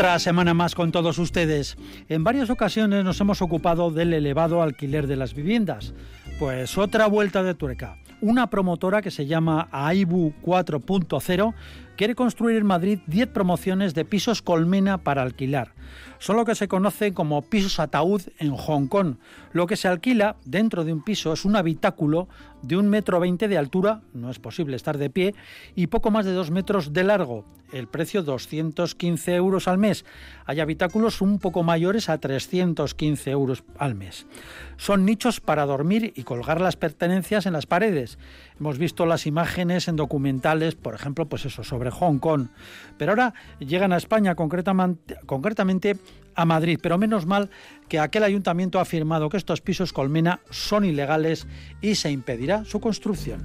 Otra semana más con todos ustedes. En varias ocasiones nos hemos ocupado del elevado alquiler de las viviendas. Pues otra vuelta de tuerca. Una promotora que se llama AIBU 4.0 quiere construir en Madrid 10 promociones de pisos colmena para alquilar. Son lo que se conoce como pisos ataúd en Hong Kong. Lo que se alquila dentro de un piso es un habitáculo de un metro veinte de altura, no es posible estar de pie, y poco más de dos metros de largo. El precio 215 euros al mes. Hay habitáculos un poco mayores a 315 euros al mes. Son nichos para dormir y colgar las pertenencias en las paredes. Hemos visto las imágenes en documentales, por ejemplo, pues eso, sobre Hong Kong. Pero ahora llegan a España, concretamente, concretamente a Madrid. Pero menos mal que aquel ayuntamiento ha afirmado que estos pisos colmena son ilegales y se impedirá su construcción.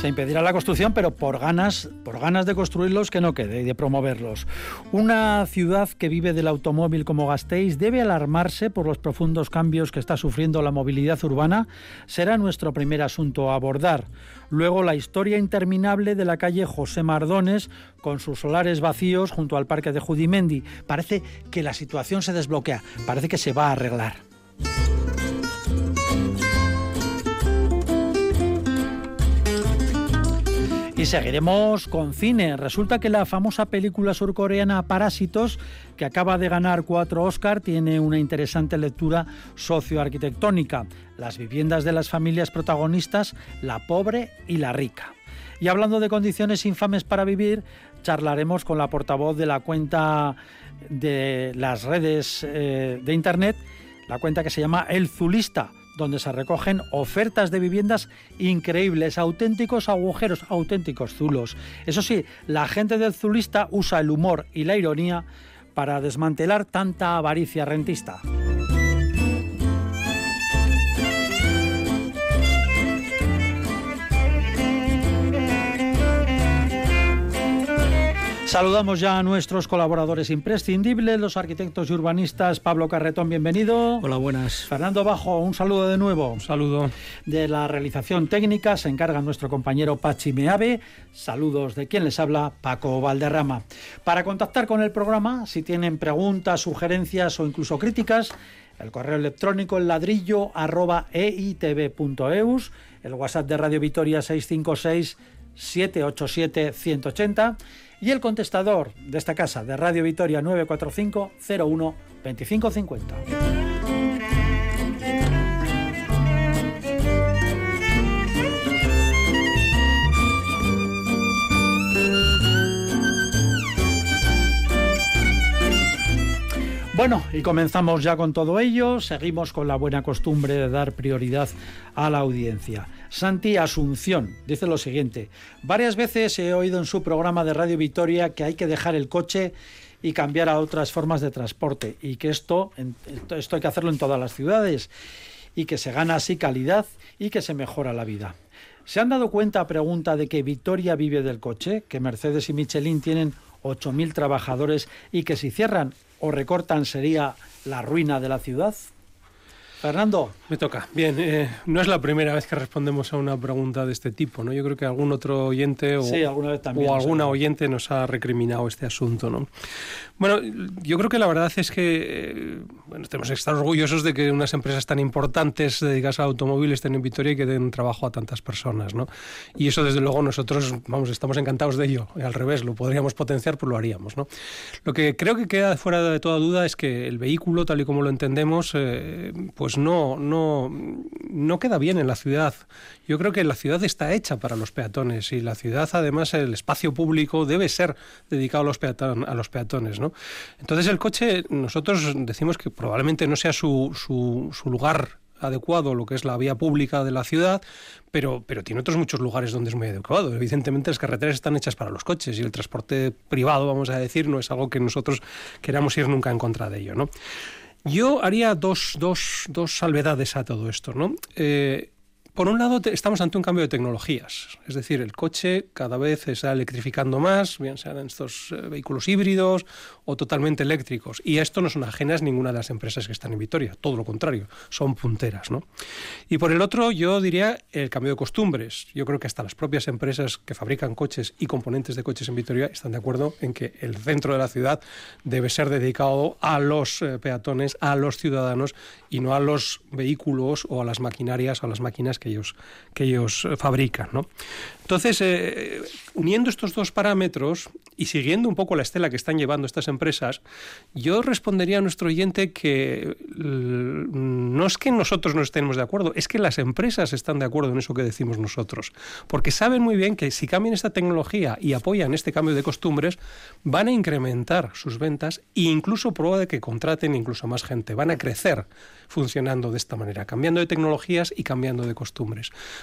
Se impedirá la construcción, pero por ganas, por ganas de construirlos que no quede y de promoverlos. Una ciudad que vive del automóvil como Gasteiz debe alarmarse por los profundos cambios que está sufriendo la movilidad urbana. Será nuestro primer asunto a abordar. Luego la historia interminable de la calle José Mardones con sus solares vacíos junto al parque de Judimendi. Parece que la situación se desbloquea, parece que se va a arreglar. Seguiremos con cine. Resulta que la famosa película surcoreana Parásitos, que acaba de ganar cuatro Oscar, tiene una interesante lectura socioarquitectónica. Las viviendas de las familias protagonistas, la pobre y la rica. Y hablando de condiciones infames para vivir, charlaremos con la portavoz de la cuenta de las redes eh, de Internet, la cuenta que se llama El Zulista donde se recogen ofertas de viviendas increíbles, auténticos agujeros, auténticos zulos. Eso sí, la gente del zulista usa el humor y la ironía para desmantelar tanta avaricia rentista. Saludamos ya a nuestros colaboradores imprescindibles, los arquitectos y urbanistas. Pablo Carretón, bienvenido. Hola, buenas. Fernando Bajo, un saludo de nuevo. Un saludo. De la realización técnica se encarga nuestro compañero Pachi Meave. Saludos de quien les habla, Paco Valderrama. Para contactar con el programa, si tienen preguntas, sugerencias o incluso críticas, el correo electrónico el ladrillo arroba eitv.eus, el WhatsApp de Radio Vitoria 656 787 180 y el contestador de esta casa de Radio Vitoria 945 01 2550. Bueno, y comenzamos ya con todo ello. Seguimos con la buena costumbre de dar prioridad a la audiencia. Santi Asunción dice lo siguiente. Varias veces he oído en su programa de Radio Victoria que hay que dejar el coche y cambiar a otras formas de transporte y que esto, hay que hacerlo en todas las ciudades y que se gana así calidad y que se mejora la vida. ¿Se han dado cuenta, pregunta, de que Victoria vive del coche, que Mercedes y Michelin tienen 8.000 trabajadores y que si cierran o recortan sería la ruina de la ciudad? Fernando. Me toca. Bien, eh, no es la primera vez que respondemos a una pregunta de este tipo, ¿no? Yo creo que algún otro oyente o, alguna oyente nos ha recriminado este asunto, ¿no? Bueno, yo creo que la verdad es que eh, bueno, tenemos que estar orgullosos de que unas empresas tan importantes dedicadas a automóviles estén en Vitoria y que den trabajo a tantas personas, ¿no? Y eso, desde luego, nosotros, vamos, estamos encantados de ello. Al revés, lo podríamos potenciar, pues lo haríamos, ¿no? Lo que creo que queda fuera de toda duda es que el vehículo, tal y como lo entendemos, eh, pues no, no, no queda bien en la ciudad. Yo creo que la ciudad está hecha para los peatones y la ciudad, además, el espacio público debe ser dedicado a los, peatones, ¿no? Entonces el coche, nosotros decimos que probablemente no sea su, su, lugar adecuado lo que es la vía pública de la ciudad, pero, pero tiene otros muchos lugares donde es muy adecuado. Evidentemente las carreteras están hechas para los coches y el transporte privado, vamos a decir, no es algo que nosotros queramos ir nunca en contra de ello. ¿no? Yo haría dos, dos, dos salvedades a todo esto. ¿no? Eh, por un lado, estamos ante un cambio de tecnologías, es decir, el coche cada vez se está electrificando más, bien sean estos eh, vehículos híbridos o totalmente eléctricos. Y esto no son ajenas ninguna de las empresas que están en Vitoria, todo lo contrario, son punteras. ¿no? Y por el otro, yo diría el cambio de costumbres. Yo creo que hasta las propias empresas que fabrican coches y componentes de coches en Vitoria están de acuerdo en que el centro de la ciudad debe ser dedicado a los eh, peatones, a los ciudadanos y no a los vehículos o a las maquinarias o a las máquinas que que ellos, que ellos eh, fabrican. ¿no? Entonces, eh, uniendo estos dos parámetros y siguiendo un poco la estela que están llevando estas empresas, yo respondería a nuestro oyente que no es que nosotros no estemos de acuerdo, es que las empresas están de acuerdo en eso que decimos nosotros, porque saben muy bien que si cambian esta tecnología y apoyan este cambio de costumbres, van a incrementar sus ventas e incluso prueba de que contraten incluso más gente, van a crecer funcionando de esta manera, cambiando de tecnologías y cambiando de costumbres.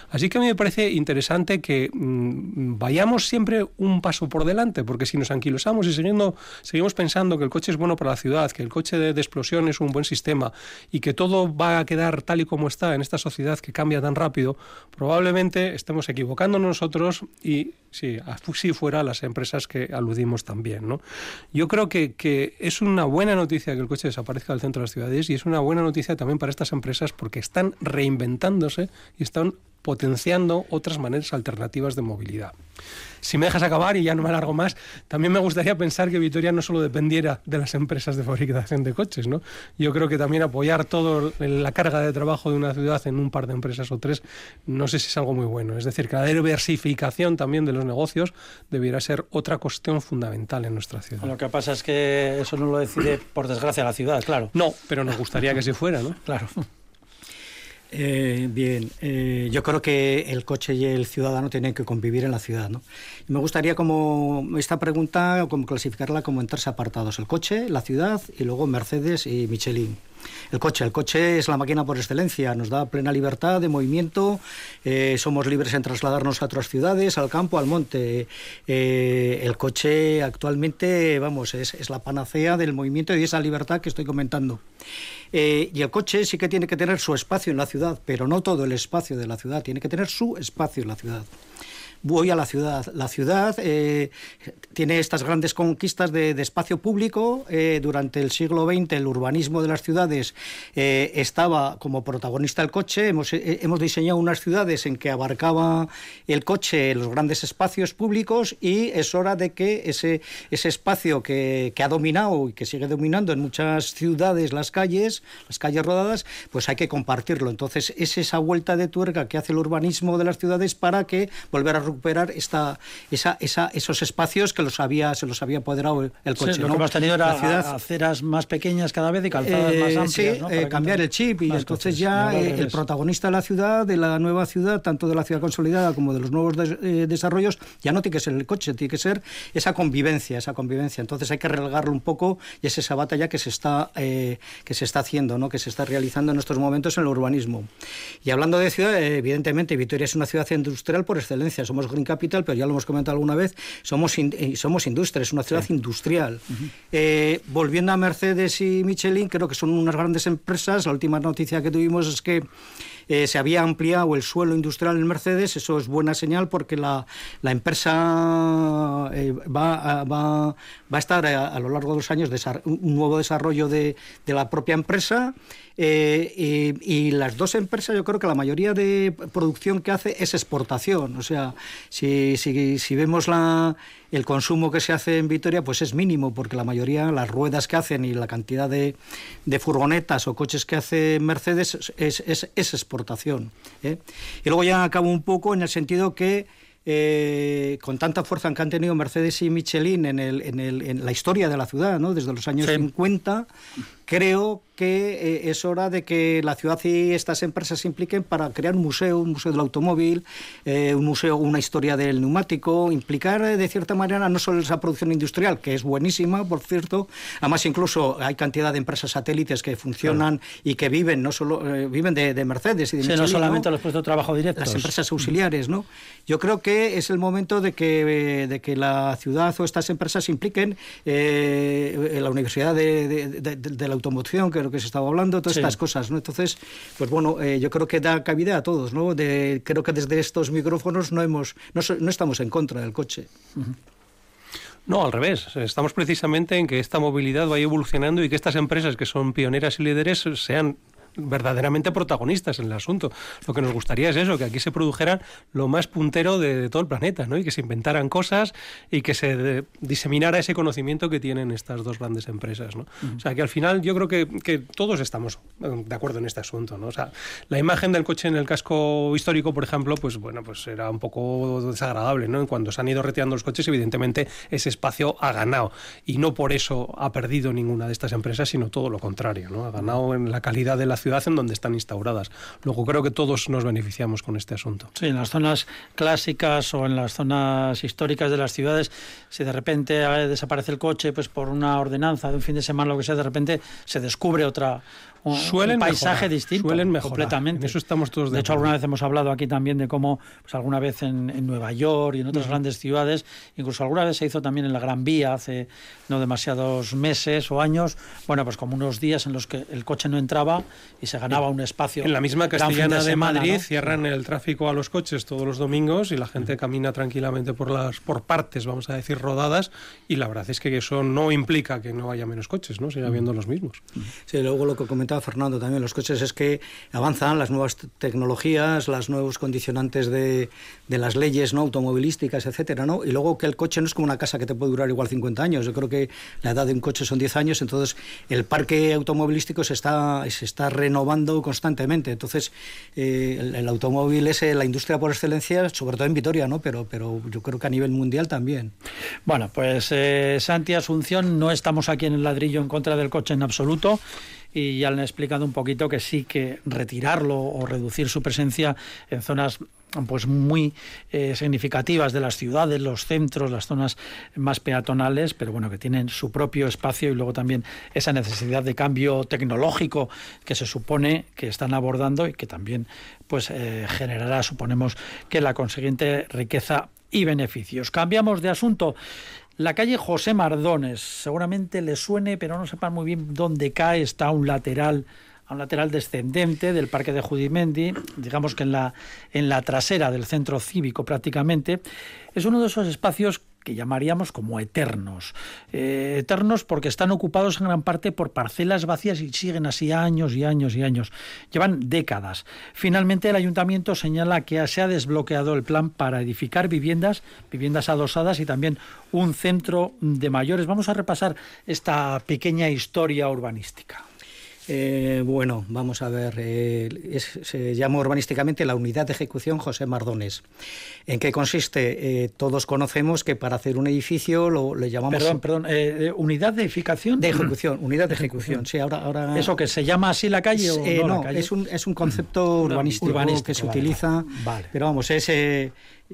Así que a mí me parece interesante que mm, vayamos siempre un paso por delante, porque si nos anquilosamos y siguiendo, seguimos pensando que el coche es bueno para la ciudad, que el coche de, explosión es un buen sistema y que todo va a quedar tal y como está en esta sociedad que cambia tan rápido, probablemente estemos equivocando nosotros y si así fuera las empresas que aludimos también. ¿no? Yo creo que, que es una buena noticia que el coche desaparezca del centro de las ciudades y es una buena noticia también para estas empresas porque están reinventándose y están potenciando otras maneras alternativas de movilidad. Si me dejas acabar y ya no me alargo más, también me gustaría pensar que Vitoria no solo dependiera de las empresas de fabricación de coches, ¿no? Yo creo que también apoyar toda la carga de trabajo de una ciudad en un par de empresas o tres, no sé si es algo muy bueno. Es decir, que la diversificación también de los negocios debiera ser otra cuestión fundamental en nuestra ciudad. Lo que pasa es que eso no lo decide, por desgracia, la ciudad, claro. No, pero nos gustaría que se fuera, ¿no? Claro. Eh, bien, eh, yo creo que el coche y el ciudadano tienen que convivir en la ciudad. ¿no? me gustaría como esta pregunta como clasificarla como en tres apartados: el coche, la ciudad y luego Mercedes y Michelin. El coche, el coche es la máquina por excelencia, nos da plena libertad de movimiento, eh, somos libres en trasladarnos a otras ciudades, al campo, al monte. el coche actualmente, vamos, es, es la panacea del movimiento y de esa libertad que estoy comentando. Eh, y el coche sí que tiene que tener su espacio en la ciudad, pero no todo el espacio de la ciudad, tiene que tener su espacio en la ciudad voy a la ciudad. La ciudad eh, tiene estas grandes conquistas de, espacio público. Eh, durante el siglo XX el urbanismo de las ciudades eh, estaba como protagonista el coche. Hemos, diseñado unas ciudades en que abarcaba el coche los grandes espacios públicos y es hora de que ese, ese espacio que, que ha dominado y que sigue dominando en muchas ciudades las calles, las calles rodadas, pues hay que compartirlo. Entonces es esa vuelta de tuerca que hace el urbanismo de las ciudades para que volver a recuperar esta, esa, esa, esos espacios que los había, se los había apoderado el, coche. lo que hemos tenido era ciudad, aceras más pequeñas cada vez y calzadas más eh, amplias. Sí, eh, cambiar el chip y entonces ya eh, el protagonista de la ciudad, de la nueva ciudad, tanto de la ciudad consolidada como de los nuevos desarrollos, ya no tiene que ser el coche, tiene que ser esa convivencia, esa convivencia. Entonces hay que relegarlo un poco y es esa batalla que se está, que se está haciendo, ¿no? que se está realizando en estos momentos en el urbanismo. Y hablando de ciudad, evidentemente Vitoria es una ciudad industrial por excelencia. Somos Green Capital, pero ya lo hemos comentado alguna vez, somos, eh, somos industria, es una ciudad industrial. Eh, volviendo a Mercedes y Michelin, creo que son unas grandes empresas. La última noticia que tuvimos es que eh, se había ampliado el suelo industrial en Mercedes, eso es buena señal porque la, la empresa va, va, va, a estar a, lo largo de los años un nuevo desarrollo de, de la propia empresa. Eh, y, las dos empresas, yo creo que la mayoría de producción que hace es exportación. O sea, si, si, si vemos la, el consumo que se hace en Vitoria, pues es mínimo, porque la mayoría, las ruedas que hacen y la cantidad de, de furgonetas o coches que hace Mercedes es, es, es exportación. ¿eh? Y luego ya acabo un poco en el sentido que eh, con tanta fuerza que han tenido Mercedes y Michelin en, el, en, el, en la historia de la ciudad, ¿no? desde los años 50, creo que eh, es hora de que la ciudad y estas empresas se impliquen para crear un museo, un museo del automóvil, eh, un museo, una historia del neumático, implicar eh, de cierta manera no solo esa producción industrial, que es buenísima, por cierto, además incluso hay cantidad de empresas satélites que funcionan y que viven, no solo viven de, Mercedes y de sí, no solamente los puestos de trabajo directos. Las empresas auxiliares, ¿no? Yo creo que es el momento de que, de que la ciudad o estas empresas se impliquen en la Universidad de, de la Automoción, que lo que se estaba hablando, todas estas cosas, ¿no? Entonces, pues bueno, eh, yo creo que da cabida a todos, ¿no? De, creo que desde estos micrófonos no hemos, no, no estamos en contra del coche. No, al revés. Estamos precisamente en que esta movilidad vaya evolucionando y que estas empresas que son pioneras y líderes sean verdaderamente protagonistas en el asunto. Lo que nos gustaría es eso, que aquí se produjeran lo más puntero de, todo el planeta, ¿no? Y que se inventaran cosas y que se diseminara ese conocimiento que tienen estas dos grandes empresas, ¿no? O sea, que al final yo creo que, que, todos estamos de acuerdo en este asunto, ¿no? O sea, la imagen del coche en el casco histórico, por ejemplo, pues bueno, pues era un poco desagradable, ¿no? Cuando se han ido retirando los coches, evidentemente ese espacio ha ganado y no por eso ha perdido ninguna de estas empresas, sino todo lo contrario, ¿no? Ha ganado en la calidad de la ciudad en donde están instauradas. Luego creo que todos nos beneficiamos con este asunto. Sí, en las zonas clásicas o en las zonas históricas de las ciudades, si de repente eh, desaparece el coche, pues por una ordenanza de un fin de semana, lo que sea, de repente se descubre otra suelen un paisaje distinto. Suelen Completamente. eso estamos todos de, hecho, alguna vez hemos hablado aquí también de cómo, pues alguna vez en, Nueva York y en otras grandes ciudades, incluso alguna vez se hizo también en la Gran Vía hace no demasiados meses o años, bueno, pues como unos días en los que el coche no entraba y se ganaba un espacio. En la misma Castellana de, Madrid cierran el tráfico a los coches todos los domingos y la gente camina tranquilamente por las por partes, vamos a decir, rodadas y la verdad es que eso no implica que no haya menos coches, ¿no? Siga habiendo los mismos. Sí, luego lo que comentaba Fernando también, los coches es que avanzan las nuevas tecnologías, los nuevos condicionantes de, las leyes no automovilísticas, etcétera, ¿no? Y luego que el coche no es como una casa que te puede durar igual 50 años. Yo creo que la edad de un coche son 10 años, entonces el parque automovilístico se está, renovando constantemente. Entonces, eh, el, automóvil es eh, la industria por excelencia, sobre todo en Vitoria, ¿no? Pero, pero yo creo que a nivel mundial también. Bueno, pues eh, Santi Asunción, no estamos aquí en el ladrillo en contra del coche en absoluto y ya le han explicado un poquito que sí que retirarlo o reducir su presencia en zonas pues muy eh, significativas de las ciudades, los centros, las zonas más peatonales, pero bueno, que tienen su propio espacio y luego también esa necesidad de cambio tecnológico que se supone que están abordando y que también pues eh, generará, suponemos, que la consiguiente riqueza y beneficios. Cambiamos de asunto. La calle José Mardones, seguramente le suene, pero no sepan muy bien dónde cae, está un lateral a un lateral descendente del Parque de Judimendi, digamos que en la, en la trasera del centro cívico prácticamente, es uno de esos espacios que llamaríamos como eternos. Eh, eternos porque están ocupados en gran parte por parcelas vacías y siguen así años y años y años. Llevan décadas. Finalmente el ayuntamiento señala que se ha desbloqueado el plan para edificar viviendas, viviendas adosadas y también un centro de mayores. Vamos a repasar esta pequeña historia urbanística. Eh, bueno, vamos a ver, eh, se llama urbanísticamente la Unidad de Ejecución José Mardones. ¿En qué consiste? Eh, todos conocemos que para hacer un edificio lo le llamamos... Perdón, perdón, ¿unidad de edificación? De ejecución, unidad de ejecución, sí, ahora... ahora... ¿Eso que se llama así la calle o no? no Es, un, es un concepto urbanístico, que se utiliza, vale. pero vamos, es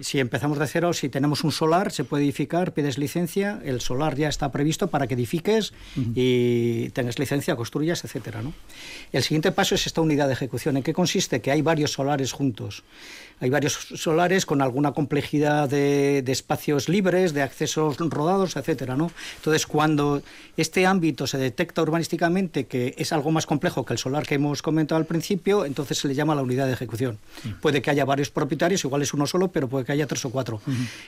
si empezamos de cero, si tenemos un solar, se puede edificar, pides licencia, el solar ya está previsto para que edifiques y tengas licencia, construyas, etcétera. ¿no? El siguiente paso es esta unidad de ejecución. ¿En qué consiste? Que hay varios solares juntos. Hay varios solares con alguna complejidad de, espacios libres, de accesos rodados, etcétera, ¿no? Entonces, cuando este ámbito se detecta urbanísticamente que es algo más complejo que el solar que hemos comentado al principio, entonces se le llama la unidad de ejecución. Puede que haya varios propietarios, igual es uno solo, pero puede que haya tres o cuatro.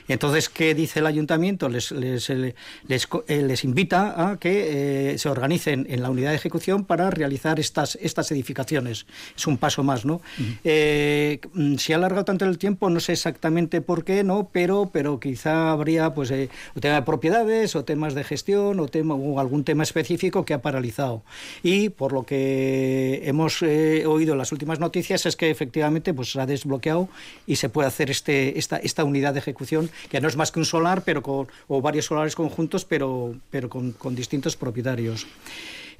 Entonces, ¿qué dice el ayuntamiento? Les, les, eh, les, invita a que eh, se organicen en la unidad de ejecución para realizar estas, estas edificaciones. Es un paso más, ¿no? Eh, mm, si alarga tanto el tiempo, no sé exactamente por qué, ¿no? Pero, pero quizá habría pues eh, tema de propiedades o temas de gestión o, tema, o algún tema específico que ha paralizado. Y por lo que hemos eh, oído en las últimas noticias es que efectivamente pues se ha desbloqueado y se puede hacer este, esta, esta unidad de ejecución, que no es más que un solar, pero con, o varios solares conjuntos, pero, pero con, con distintos propietarios.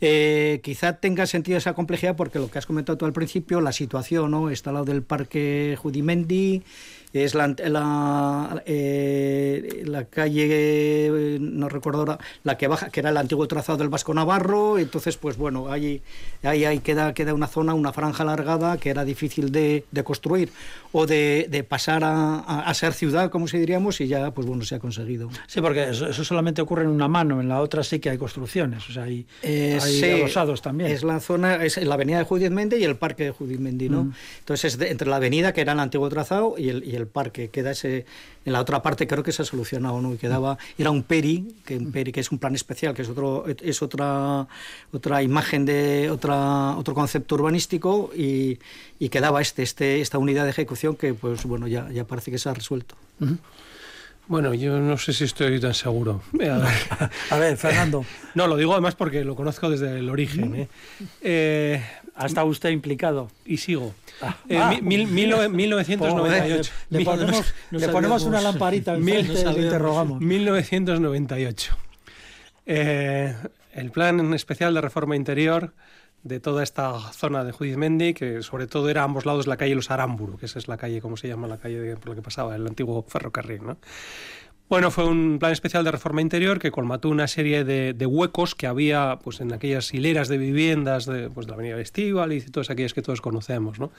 Eh, quizá tenga sentido esa complejidad porque lo que has comentado tú al principio, la situación, ¿no? Está al lado del Parque Judimendi, es la, la, eh, la calle, no recuerdo ahora, la que baja, que era el antiguo trazado del Vasco Navarro, entonces pues bueno, ahí, ahí, ahí queda, queda una zona, una franja alargada que era difícil de, de construir o de, de pasar a, a, ser ciudad, como se diríamos, y ya pues bueno, se ha conseguido. Sí, porque eso, solamente ocurre en una mano, en la otra sí que hay construcciones, o sea, hay, eh, hay sí, también. Es la zona, es la avenida de Judith Mendy y el parque de Judith Mendy, ¿no? Mm. Entonces es entre la avenida, que era el antiguo trazado, y el, y el el parque. Queda ese, en la otra parte creo que se ha solucionado, ¿no? Y quedaba, era un PERI, que, un PERI, que es un plan especial, que es, otro, es otra, otra imagen de otra, otro concepto urbanístico y, y quedaba este, este, esta unidad de ejecución que pues bueno ya, ya parece que se ha resuelto. Bueno, yo no sé si estoy tan seguro. A ver, Fernando. no, lo digo además porque lo conozco desde el origen. ¿eh? Eh, ¿Ha estado usted implicado? Y sigo. Ah, eh, ah, mil, mil, 1998. Le, ponemos, le ponemos una lamparita en mil, frente, le interrogamos. 1998. Eh, el plan especial de reforma interior de toda esta zona de Judizmendi, que sobre todo era a ambos lados la calle Los Aramburu, que esa es la calle, como se llama la calle por la que pasaba el antiguo ferrocarril. ¿no? Bueno, fue un plan especial de reforma interior que colmató una serie de, huecos que había pues, en aquellas hileras de viviendas de, pues, de la Avenida Estival y todas aquellas que todos conocemos. ¿no?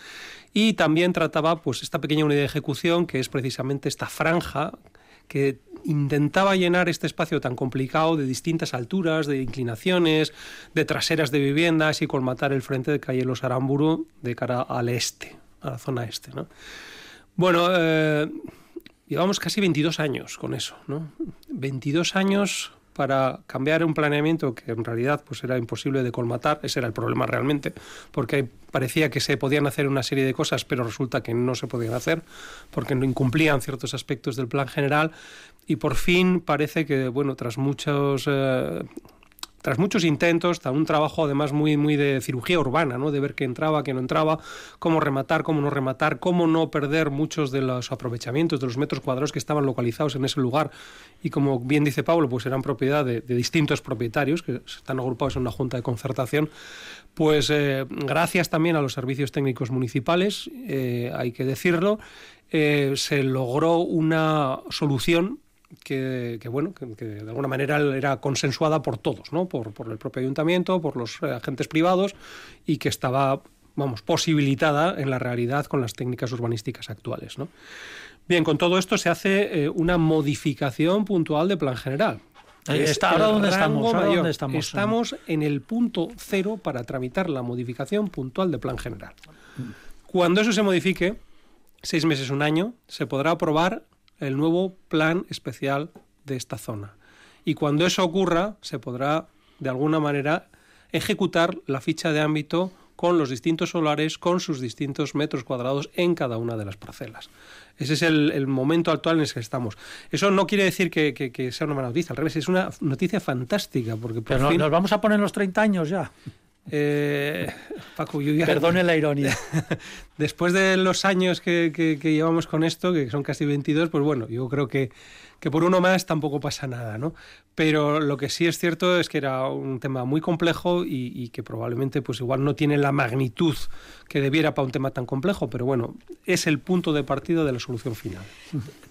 Y también trataba pues, esta pequeña unidad de ejecución, que es precisamente esta franja que intentaba llenar este espacio tan complicado de distintas alturas, de inclinaciones, de traseras de viviendas y colmatar el frente de calle Los Aramburu de cara al este, a la zona este. ¿no? Bueno, eh, llevamos casi 22 años con eso, ¿no? 22 años para cambiar un planeamiento que en realidad pues era imposible de colmatar, ese era el problema realmente, porque parecía que se podían hacer una serie de cosas, pero resulta que no se podían hacer porque no incumplían ciertos aspectos del plan general. Y por fin parece que bueno, tras muchos eh, tras muchos intentos, tras un trabajo además muy, muy de cirugía urbana, ¿no? de ver qué entraba, qué no entraba, cómo rematar, cómo no rematar, cómo no perder muchos de los aprovechamientos de los metros cuadrados que estaban localizados en ese lugar y como bien dice Pablo, pues eran propiedad de, distintos propietarios que están agrupados en una junta de concertación, pues eh, gracias también a los servicios técnicos municipales, eh, hay que decirlo, eh, se logró una solución que, bueno, que, de alguna manera era consensuada por todos, ¿no? por, por el propio ayuntamiento, por los eh, agentes privados y que estaba vamos, posibilitada en la realidad con las técnicas urbanísticas actuales. ¿no? Bien, con todo esto se hace eh, una modificación puntual de plan general. Está, ¿Ahora dónde estamos? ¿dónde estamos? Estamos en el punto cero para tramitar la modificación puntual de plan general. Cuando eso se modifique, seis meses, un año, se podrá aprobar el nuevo plan especial de esta zona. Y cuando eso ocurra, se podrá, de alguna manera, ejecutar la ficha de ámbito con los distintos solares, con sus distintos metros cuadrados en cada una de las parcelas. Ese es el, momento actual en el que estamos. Eso no quiere decir que, sea una mala noticia, al revés, es una noticia fantástica. Porque Pero nos vamos a poner los 30 años ya. Eh, Paco, Perdone la ironía. Después de los años que, que, llevamos con esto, que son casi 22, pues bueno, yo creo que, que por uno más tampoco pasa nada, ¿no? Pero lo que sí es cierto es que era un tema muy complejo y, que probablemente pues igual no tiene la magnitud que debiera para un tema tan complejo, pero bueno, es el punto de partida de la solución final.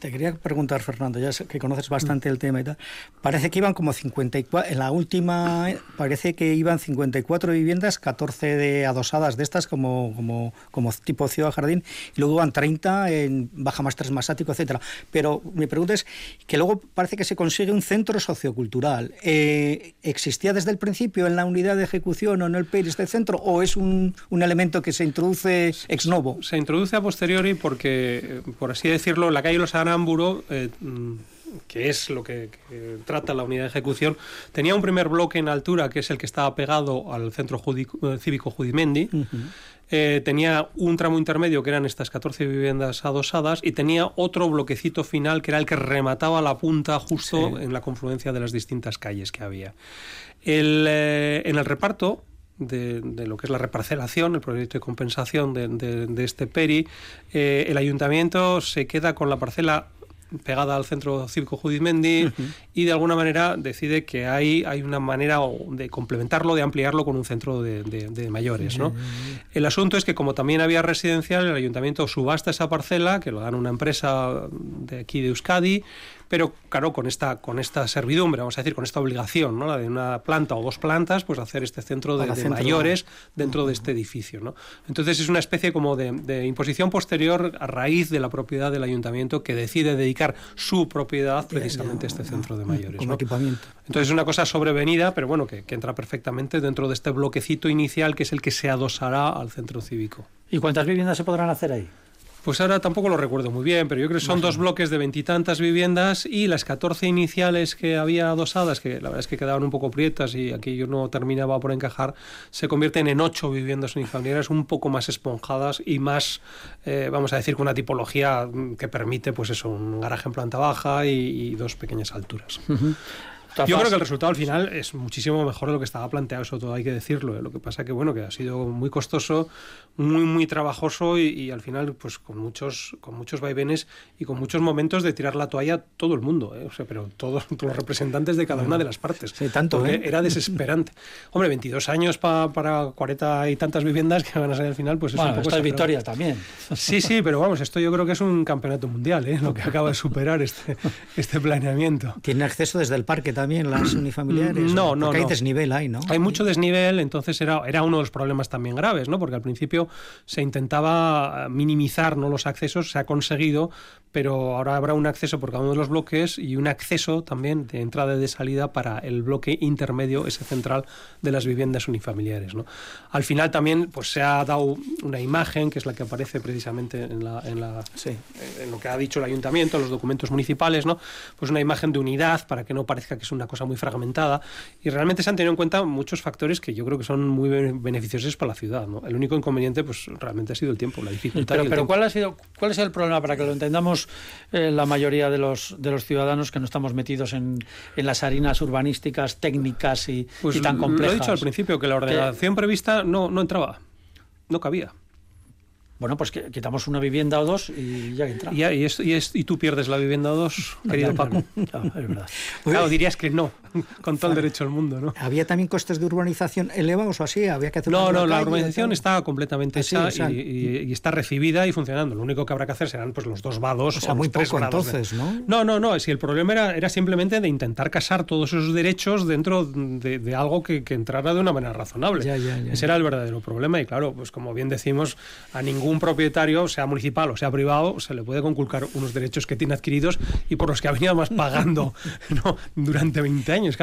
Te quería preguntar, Fernando, ya que conoces bastante el tema y tal, parece que iban como 54, en la última parece que iban 54 viviendas, 14 de adosadas de estas como, como, como tipo ciudad jardín, y luego iban 30 en baja más 3 más ático, etcétera. Pero mi pregunta es que luego parece que se consigue un centro sociocultural. Eh, ¿Existía desde el principio en la unidad de ejecución o en el PER este centro o es un, un elemento que se introduce ex novo? Se introduce a posteriori porque, eh, por así decirlo, la calle Los Arámburo... Eh, que es lo que, trata la unidad de ejecución, tenía un primer bloque en altura, que es el que estaba pegado al centro cívico Judimendi, eh, tenía un tramo intermedio que eran estas 14 viviendas adosadas y tenía otro bloquecito final que era el que remataba la punta justo en la confluencia de las distintas calles que había. Eh, en el reparto de, lo que es la reparcelación, el proyecto de compensación de, este PERI, eh, el ayuntamiento se queda con la parcela pegada al centro cívico Judith Mendy y de alguna manera decide que hay, hay una manera de complementarlo, de ampliarlo con un centro de, mayores. ¿no? El asunto es que como también había residencial, el ayuntamiento subasta esa parcela, que lo dan una empresa de aquí de Euskadi, pero claro, con esta, con esta servidumbre, vamos a decir, con esta obligación, ¿no? la de una planta o dos plantas, pues hacer este centro de, mayores dentro de este edificio. ¿no? Entonces es una especie como de, imposición posterior a raíz de la propiedad del ayuntamiento que decide dedicar su propiedad precisamente a este centro de mayores. Como equipamiento. Entonces es una cosa sobrevenida, pero bueno, que, que entra perfectamente dentro de este bloquecito inicial que es el que se adosará al centro cívico. ¿Y cuántas viviendas se podrán hacer ahí? Pues ahora tampoco lo recuerdo muy bien, pero yo creo que son dos bloques de veintitantas viviendas y las 14 iniciales que había adosadas, que la verdad es que quedaban un poco prietas y aquí yo no terminaba por encajar, se convierten en ocho viviendas unifamiliares un poco más esponjadas y más, eh, vamos a decir, con una tipología que permite, pues eso, un garaje en planta baja y, dos pequeñas alturas. Yo creo que el resultado al final es muchísimo mejor de lo que estaba planteado, eso todo hay que decirlo. ¿eh? Lo que pasa que bueno, que ha sido muy costoso, muy muy trabajoso y, al final pues con muchos con muchos vaivenes y con muchos momentos de tirar la toalla todo el mundo, ¿eh? o sea, pero todos los representantes de cada una de las partes. Sí, tanto, ¿eh? era desesperante. Hombre, 22 años para 40 y tantas viviendas que van a ser al final, pues es un poco victoria también. Sí, sí, pero vamos, esto yo creo que es un campeonato mundial, ¿eh? lo que acaba de superar este este planeamiento. Tiene acceso desde el parque también las unifamiliares? No, no, Porque hay desnivel ahí, ¿no? Hay mucho desnivel, entonces era, era uno de los problemas también graves, ¿no? Porque al principio se intentaba minimizar ¿no? los accesos, se ha conseguido, pero ahora habrá un acceso por cada uno de los bloques y un acceso también de entrada y de salida para el bloque intermedio, ese central de las viviendas unifamiliares. ¿no? Al final también pues, se ha dado una imagen, que es la que aparece precisamente en, la, en, la, en lo que ha dicho el ayuntamiento, en los documentos municipales, ¿no? pues una imagen de unidad para que no parezca que es una cosa muy fragmentada y realmente se han tenido en cuenta muchos factores que yo creo que son muy beneficiosos para la ciudad. ¿no? El único inconveniente pues realmente ha sido el tiempo, la dificultad. Pero, ¿cuál, ha sido, ¿cuál es el problema para que lo entendamos? Eh, la mayoría de los, de los ciudadanos que no estamos metidos en, en las harinas urbanísticas, técnicas y, pues tan complejas. Lo he dicho al principio, que la ordenación prevista no, no entraba, no cabía. Bueno, pues que quitamos una vivienda o dos y ya entra. Y, y, y, tú pierdes la vivienda o dos, querido Paco. es verdad. Claro, dirías que no, con todo el derecho del mundo, ¿no? ¿Había también costes de urbanización elevados o así? ¿Había que hacer no, no, la urbanización está completamente hecha y, está recibida y funcionando. Lo único que habrá que hacer serán pues, los dos vados. O sea, muy poco entonces, ¿no? No, no, no. Si el problema era, era simplemente de intentar casar todos esos derechos dentro de, algo que, entrara de una manera razonable. Ese era el verdadero problema y claro, pues como bien decimos, a ningún un propietario, sea municipal o sea privado, se le puede conculcar unos derechos que tiene adquiridos y por los que ha venido más pagando durante 20 años.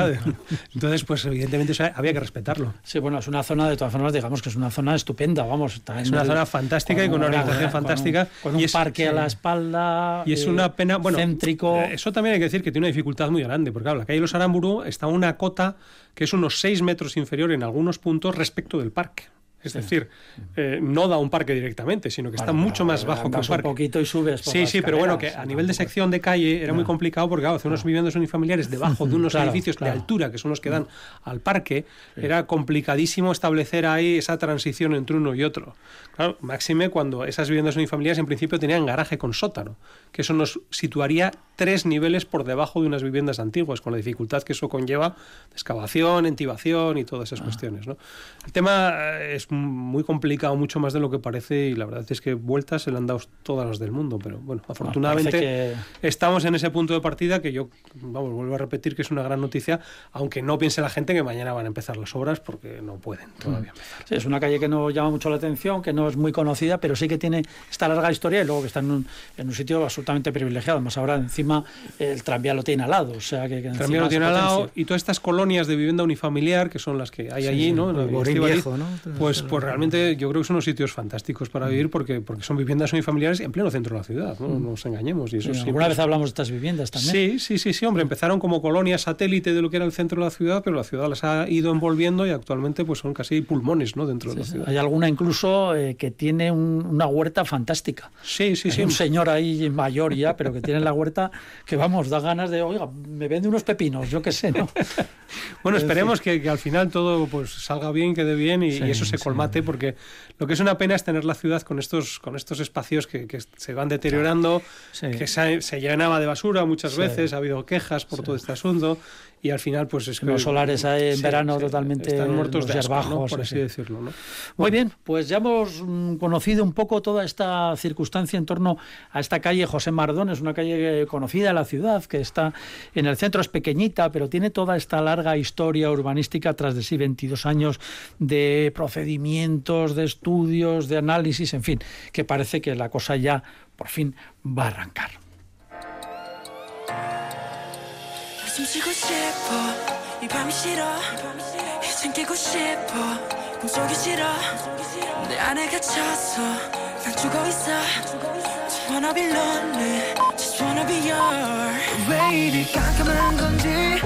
Entonces, pues evidentemente había que respetarlo. Sí, bueno, es una zona, de todas formas, digamos que es una zona estupenda, vamos. es una zona fantástica y con una organización fantástica. Con un, parque a la espalda. Y es una eh, pena, bueno, céntrico. Eh, eso también hay que decir que tiene una dificultad muy grande, porque claro, la calle Los Aramburu está una cota que es unos 6 metros inferior en algunos puntos respecto del parque. Es decir, eh, no da un parque directamente, sino que está mucho más bajo que un parque. un poquito y subes. Sí, sí, pero bueno, que a nivel de sección de calle era muy complicado porque claro, hacer unos viviendas unifamiliares debajo de unos edificios de altura, que son los que dan al parque, era complicadísimo establecer ahí esa transición entre uno y otro. Claro, máxime cuando esas viviendas unifamiliares en principio tenían garaje con sótano, que eso nos situaría tres niveles por debajo de unas viviendas antiguas, con la dificultad que eso conlleva de excavación, entibación y todas esas ah. cuestiones. ¿no? El tema eh, es muy complicado, mucho más de lo que parece, y la verdad es que vueltas se le han dado todas las del mundo, pero bueno, afortunadamente estamos en ese punto de partida que yo, vamos, vuelvo a repetir que es una gran noticia, aunque no piense la gente que mañana van a empezar las obras porque no pueden todavía empezar. Sí, es una calle que no llama mucho la atención, que no es muy conocida, pero sí que tiene esta larga historia y luego que está en un, en un sitio absolutamente privilegiado. Más ahora encima el tranvía lo tiene al lado, o sea que, el tranvía lo tiene al lado y todas estas colonias de vivienda unifamiliar que son las que hay allí, ¿no? El viejo, ¿no? Pues pues, realmente yo creo que son unos sitios fantásticos para vivir porque, porque son viviendas unifamiliares en pleno centro de la ciudad, no mm. nos engañemos. Y eso ¿Alguna vez hablamos de estas viviendas también? Sí, sí, sí, sí, hombre, empezaron como colonias satélite de lo que era el centro de la ciudad, pero la ciudad las ha ido envolviendo y actualmente pues son casi pulmones ¿no? dentro de la ciudad. Hay alguna incluso eh, que tiene una huerta fantástica. Sí, sí, sí. Un señor ahí mayor ya, pero que tiene la huerta que vamos, da ganas de, oiga, me vende unos pepinos, yo qué sé, ¿no? bueno, esperemos que, al final todo pues salga bien, quede bien y, eso se colmate, porque lo que es una pena es tener la ciudad con estos, con estos espacios que, se van deteriorando, que se, llenaba de basura muchas veces, ha habido quejas por todo este asunto, y al final pues es que los solares en verano totalmente están muertos de asco, por así decirlo ¿no? muy bien pues ya hemos mm, conocido un poco toda esta circunstancia en torno a esta calle José Mardón. Es una calle conocida en la ciudad que está en el centro es pequeñita pero tiene toda esta larga historia urbanística tras de sí 22 años de procedimientos de estudios de análisis en fin que parece que la cosa ya por fin va a arrancar 숨쉬고 싶어. 이 밤이 싫어. 이젠 깨고 싶어. 꿈속이 싫어. 내 안에 갇혀서 난 죽어 있어. Just wanna be lonely. Just wanna be yours 왜 이리 깜깜한 건지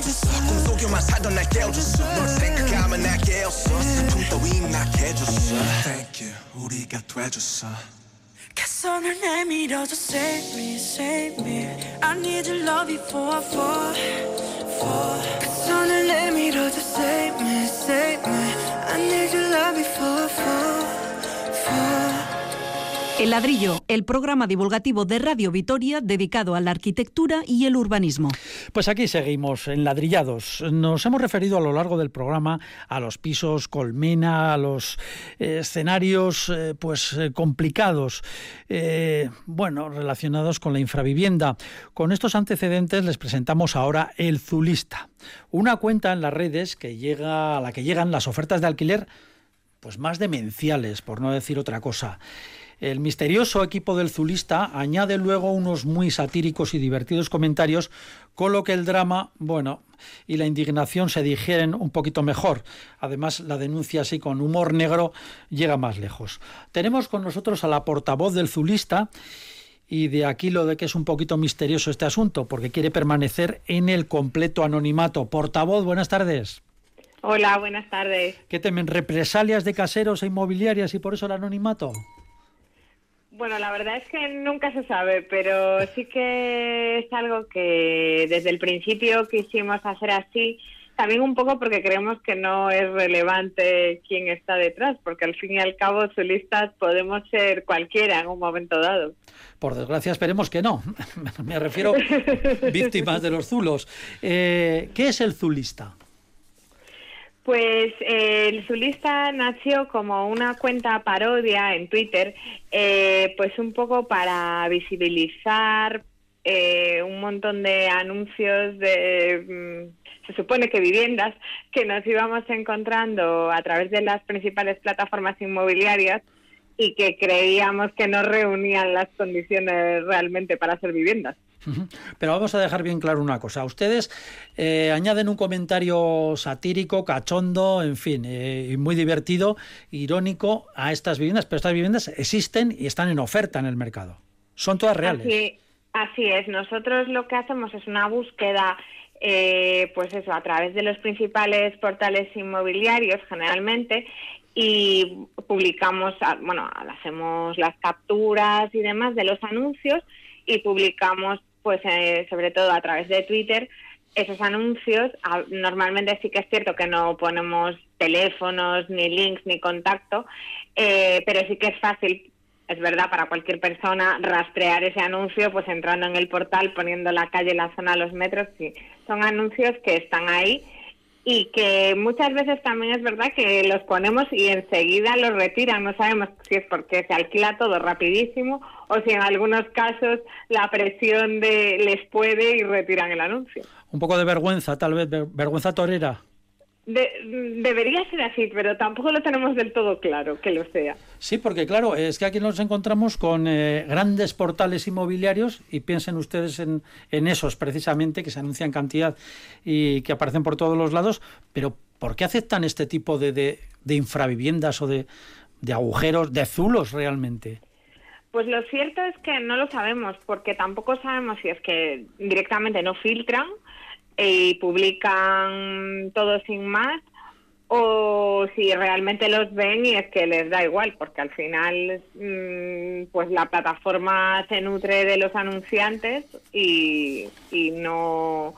깨줬어 꿈속에만 살던 날 깨워줬어 널 생각하면 날 깨웠어 슬픔 따윈 나 깨줬어 Thank you 우리가 돼줬어 손을 내밀어줘 Save me, save me I need your love before I fall, fall 그 손을 내밀어줘 Save me, save me I need your love before I fall, fall El ladrillo, el programa divulgativo de Radio Vitoria dedicado a la arquitectura y el urbanismo. Pues aquí seguimos, en ladrillados. Nos hemos referido a lo largo del programa a los pisos colmena, a los eh, escenarios eh, pues eh, complicados, bueno, relacionados con la infravivienda. Con estos antecedentes les presentamos ahora El Zulista, una cuenta en las redes que llega a la que llegan las ofertas de alquiler pues más demenciales, por no decir otra cosa. El misterioso equipo del Zulista añade luego unos muy satíricos y divertidos comentarios, con lo que el drama, bueno, y la indignación se digieren un poquito mejor. Además, la denuncia así con humor negro llega más lejos. Tenemos con nosotros a la portavoz del Zulista y de aquí lo de que es un poquito misterioso este asunto, porque quiere permanecer en el completo anonimato. Portavoz, buenas tardes. Hola, buenas tardes. ¿Qué temen? ¿Represalias de caseros e inmobiliarias y por eso el anonimato? Bueno, la verdad es que nunca se sabe, pero sí que es algo que desde el principio quisimos hacer así, también un poco porque creemos que no es relevante quién está detrás, porque al fin y al cabo listas podemos ser cualquiera en un momento dado. Por desgracia, esperemos que no. Me refiero víctimas de los zulos. Eh, ¿Qué es el zulista? Pues eh, el Zulista nació como una cuenta parodia en Twitter, eh, pues un poco para visibilizar eh, un montón de anuncios de, mm, se supone que viviendas, que nos íbamos encontrando a través de las principales plataformas inmobiliarias y que creíamos que no reunían las condiciones realmente para ser viviendas. Pero vamos a dejar bien claro una cosa. Ustedes eh, añaden un comentario satírico, cachondo, en fin, eh, muy divertido, irónico a estas viviendas, pero estas viviendas existen y están en oferta en el mercado. Son todas reales. Así, es. Nosotros lo que hacemos es una búsqueda eh, pues eso, a través de los principales portales inmobiliarios generalmente y publicamos, ah, bueno, hacemos las capturas y demás de los anuncios y publicamos pues eh, sobre todo a través de Twitter, esos anuncios. Normalmente sí que es cierto que no ponemos teléfonos, ni links, ni contacto, eh, pero sí que es fácil, es verdad, para cualquier persona rastrear ese anuncio, pues entrando en el portal, poniendo la calle, la zona, los metros. Sí, son anuncios que están ahí y que muchas veces también es verdad que los ponemos y enseguida los retiran. No sabemos si es porque se alquila todo rapidísimo o si en algunos casos la presión de les puede y retiran el anuncio. Un poco de vergüenza, tal vez, vergüenza torera debería ser así, pero tampoco lo tenemos del todo claro que lo sea. Sí, porque claro, es que aquí nos encontramos con eh, grandes portales inmobiliarios y piensen ustedes en, en, esos precisamente que se anuncian cantidad y que aparecen por todos los lados, pero ¿por qué aceptan este tipo de, de, infraviviendas o de, de agujeros, de zulos realmente? Pues lo cierto es que no lo sabemos, porque tampoco sabemos si es que directamente no filtran y publican todo sin más o si realmente los ven y es que les da igual, porque al final mm, pues la plataforma se nutre de los anunciantes y, y no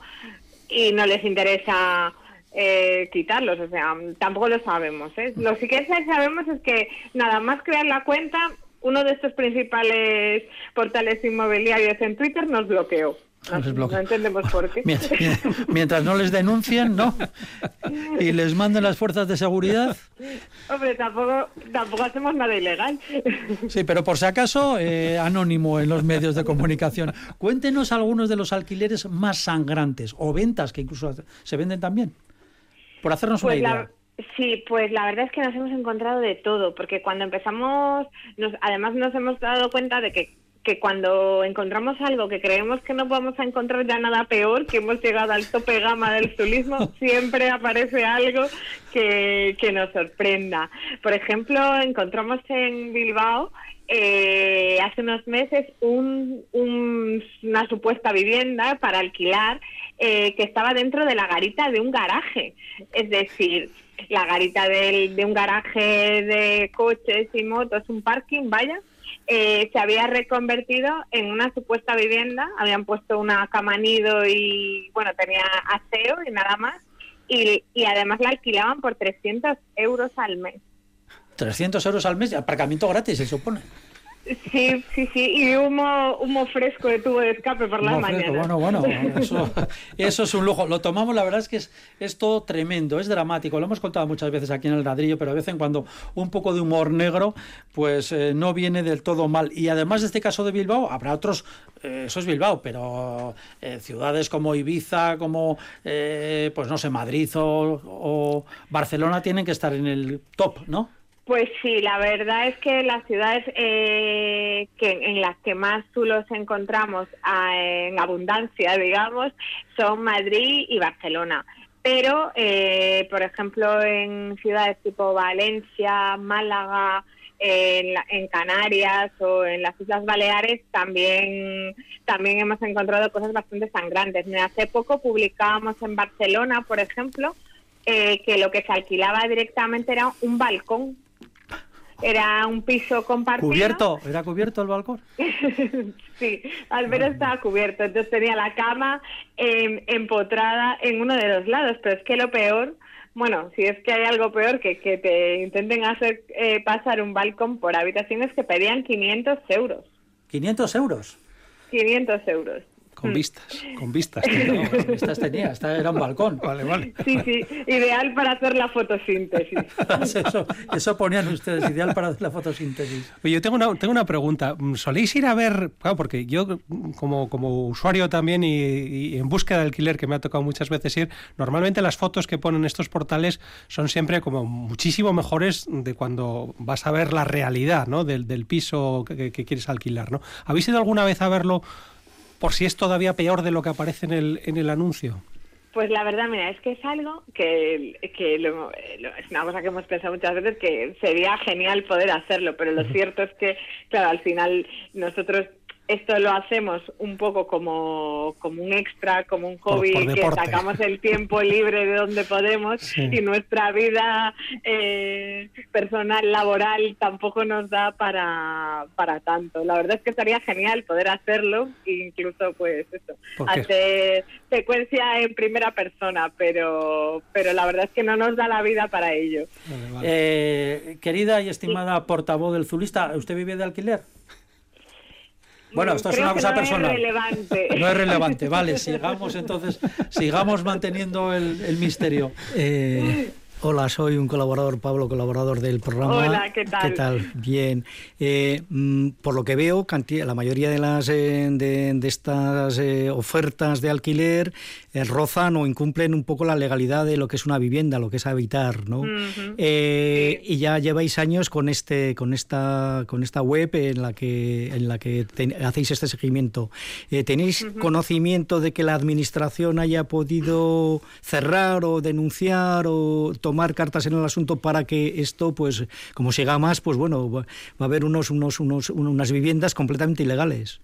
y no les interesa eh, quitarlos, o sea, tampoco lo sabemos. ¿eh? Lo que sabemos es que nada más crear la cuenta, uno de estos principales portales inmobiliarios en Twitter nos bloqueó. No, entendemos por qué. Mientras, no les denuncien, ¿no? Y les manden las fuerzas de seguridad. Hombre, tampoco, tampoco hacemos nada ilegal. Sí, pero por si acaso, eh, anónimo en los medios de comunicación. Cuéntenos algunos de los alquileres más sangrantes o ventas que incluso se venden también. Por hacernos una pues idea. Sí, pues la verdad es que nos hemos encontrado de todo, porque cuando empezamos, nos, además nos hemos dado cuenta de que que cuando encontramos algo que creemos que no vamos a encontrar ya nada peor, que hemos llegado al tope gama del turismo, siempre aparece algo que, nos sorprenda. Por ejemplo, encontramos en Bilbao eh, hace unos meses una supuesta vivienda para alquilar eh, que estaba dentro de la garita de un garaje. Es decir, la garita de un garaje de coches y motos, un parking, vaya, eh, se había reconvertido en una supuesta vivienda, habían puesto una cama nido y bueno, tenía aseo y nada más, y, y además la alquilaban por 300 euros al mes. 300 euros al mes, aparcamiento gratis, se supone. Sí, sí, sí, y humo, humo fresco de tubo de escape por la mañana. Bueno, bueno, eso, eso, es un lujo. Lo tomamos, la verdad es que es, es todo tremendo, es dramático. Lo hemos contado muchas veces aquí en el ladrillo, pero a veces en cuando un poco de humor negro, pues eh, no viene del todo mal. Y además de este caso de Bilbao, habrá otros, eh, eso es Bilbao, pero eh, ciudades como Ibiza, como, pues no sé, Madrid o Barcelona tienen que estar en el top, ¿no? Pues sí, la verdad es que las ciudades eh, que, en las que más zulos encontramos ah, en abundancia, digamos, son Madrid y Barcelona. Pero, eh, por ejemplo, en ciudades tipo Valencia, Málaga, en, en, Canarias o en las Islas Baleares también, también hemos encontrado cosas bastante sangrantes. Hace poco publicábamos en Barcelona, por ejemplo, eh, que lo que se alquilaba directamente era un balcón era un piso compartido. ¿Cubierto? ¿Era cubierto el balcón? sí, al menos estaba cubierto. Entonces tenía la cama em, empotrada en uno de los lados. Pero es que lo peor, bueno, si es que hay algo peor que que te intenten hacer eh, pasar un balcón por habitaciones que pedían 500 euros. ¿500 euros? 500 euros. Con mm. vistas, con vistas. con vistas tenía, esta era un balcón. Vale, vale. Sí, sí, ideal para hacer la fotosíntesis. eso, eso ponían ustedes, ideal para hacer la fotosíntesis. Oye, yo tengo una, tengo una pregunta. ¿Soléis ir a ver, claro, porque yo como, como usuario también y, en búsqueda de alquiler, que me ha tocado muchas veces ir, normalmente las fotos que ponen estos portales son siempre como muchísimo mejores de cuando vas a ver la realidad ¿no? del, del piso que, que quieres alquilar. ¿no? ¿Habéis ido alguna vez a verlo? Por si es todavía peor de lo que aparece en el, en el anuncio. Pues la verdad, mira, es que es algo que, que es una cosa que hemos pensado muchas veces que sería genial poder hacerlo, pero lo cierto es que, claro, al final nosotros esto lo hacemos un poco como, como un extra, como un hobby, que sacamos el tiempo libre de donde podemos y nuestra vida eh, personal, laboral, tampoco nos da para, para tanto. La verdad es que estaría genial poder hacerlo, incluso pues eso, hacer secuencia en primera persona, pero, pero la verdad es que no nos da la vida para ello. Eh, querida y estimada portavoz del Zulista, ¿usted vive de alquiler? Bueno, esto es una cosa personal. No es relevante. No es relevante, vale, sigamos entonces, sigamos manteniendo el, el misterio. Eh, Hola, soy un colaborador, Pablo, colaborador del programa. Hola, ¿qué tal? ¿Qué tal? Bien. Eh, mm, por lo que veo, la mayoría de las eh, de, estas eh, ofertas de alquiler rozan o incumplen un poco la legalidad de lo que es una vivienda, lo que es habitar, ¿no? Y ya lleváis años con este, con esta, con esta web en la que en la que hacéis este seguimiento. ¿Tenéis conocimiento de que la administración haya podido cerrar o denunciar o tomar tomar cartas en el asunto para que esto, pues, como siga más, pues bueno, va, a haber unos, unos, unos, unas viviendas completamente ilegales.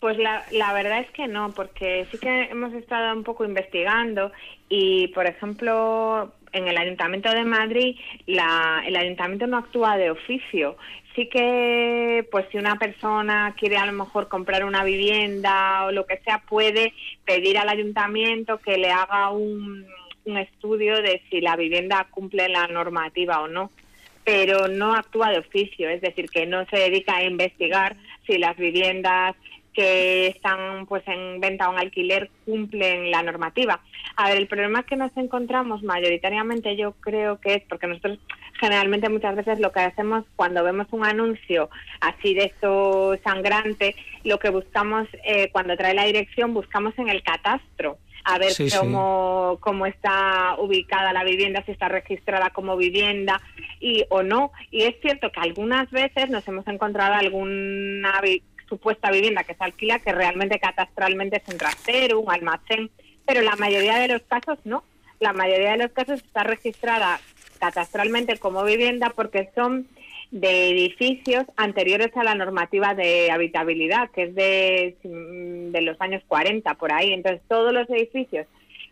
Pues la, la, verdad es que no, porque sí que hemos estado un poco investigando y, por ejemplo, en el Ayuntamiento de Madrid, la, el Ayuntamiento no actúa de oficio. Sí que, pues si una persona quiere a lo mejor comprar una vivienda o lo que sea, puede pedir al Ayuntamiento que le haga un, un estudio de si la vivienda cumple la normativa o no, pero no actúa de oficio, es decir, que no se dedica a investigar si las viviendas que están pues en venta o en alquiler cumplen la normativa. A ver, el problema que nos encontramos mayoritariamente yo creo que es porque nosotros generalmente muchas veces lo que hacemos cuando vemos un anuncio así de esto sangrante, lo que buscamos eh, cuando trae la dirección buscamos en el catastro a ver cómo, cómo está ubicada la vivienda, si está registrada como vivienda y o no. Y es cierto que algunas veces nos hemos encontrado alguna supuesta vivienda que se alquila que realmente catastralmente es un trastero, un almacén, pero la mayoría de los casos no. La mayoría de los casos está registrada catastralmente como vivienda porque son de edificios anteriores a la normativa de habitabilidad, que es de, de los años 40 por ahí. Entonces, todos los edificios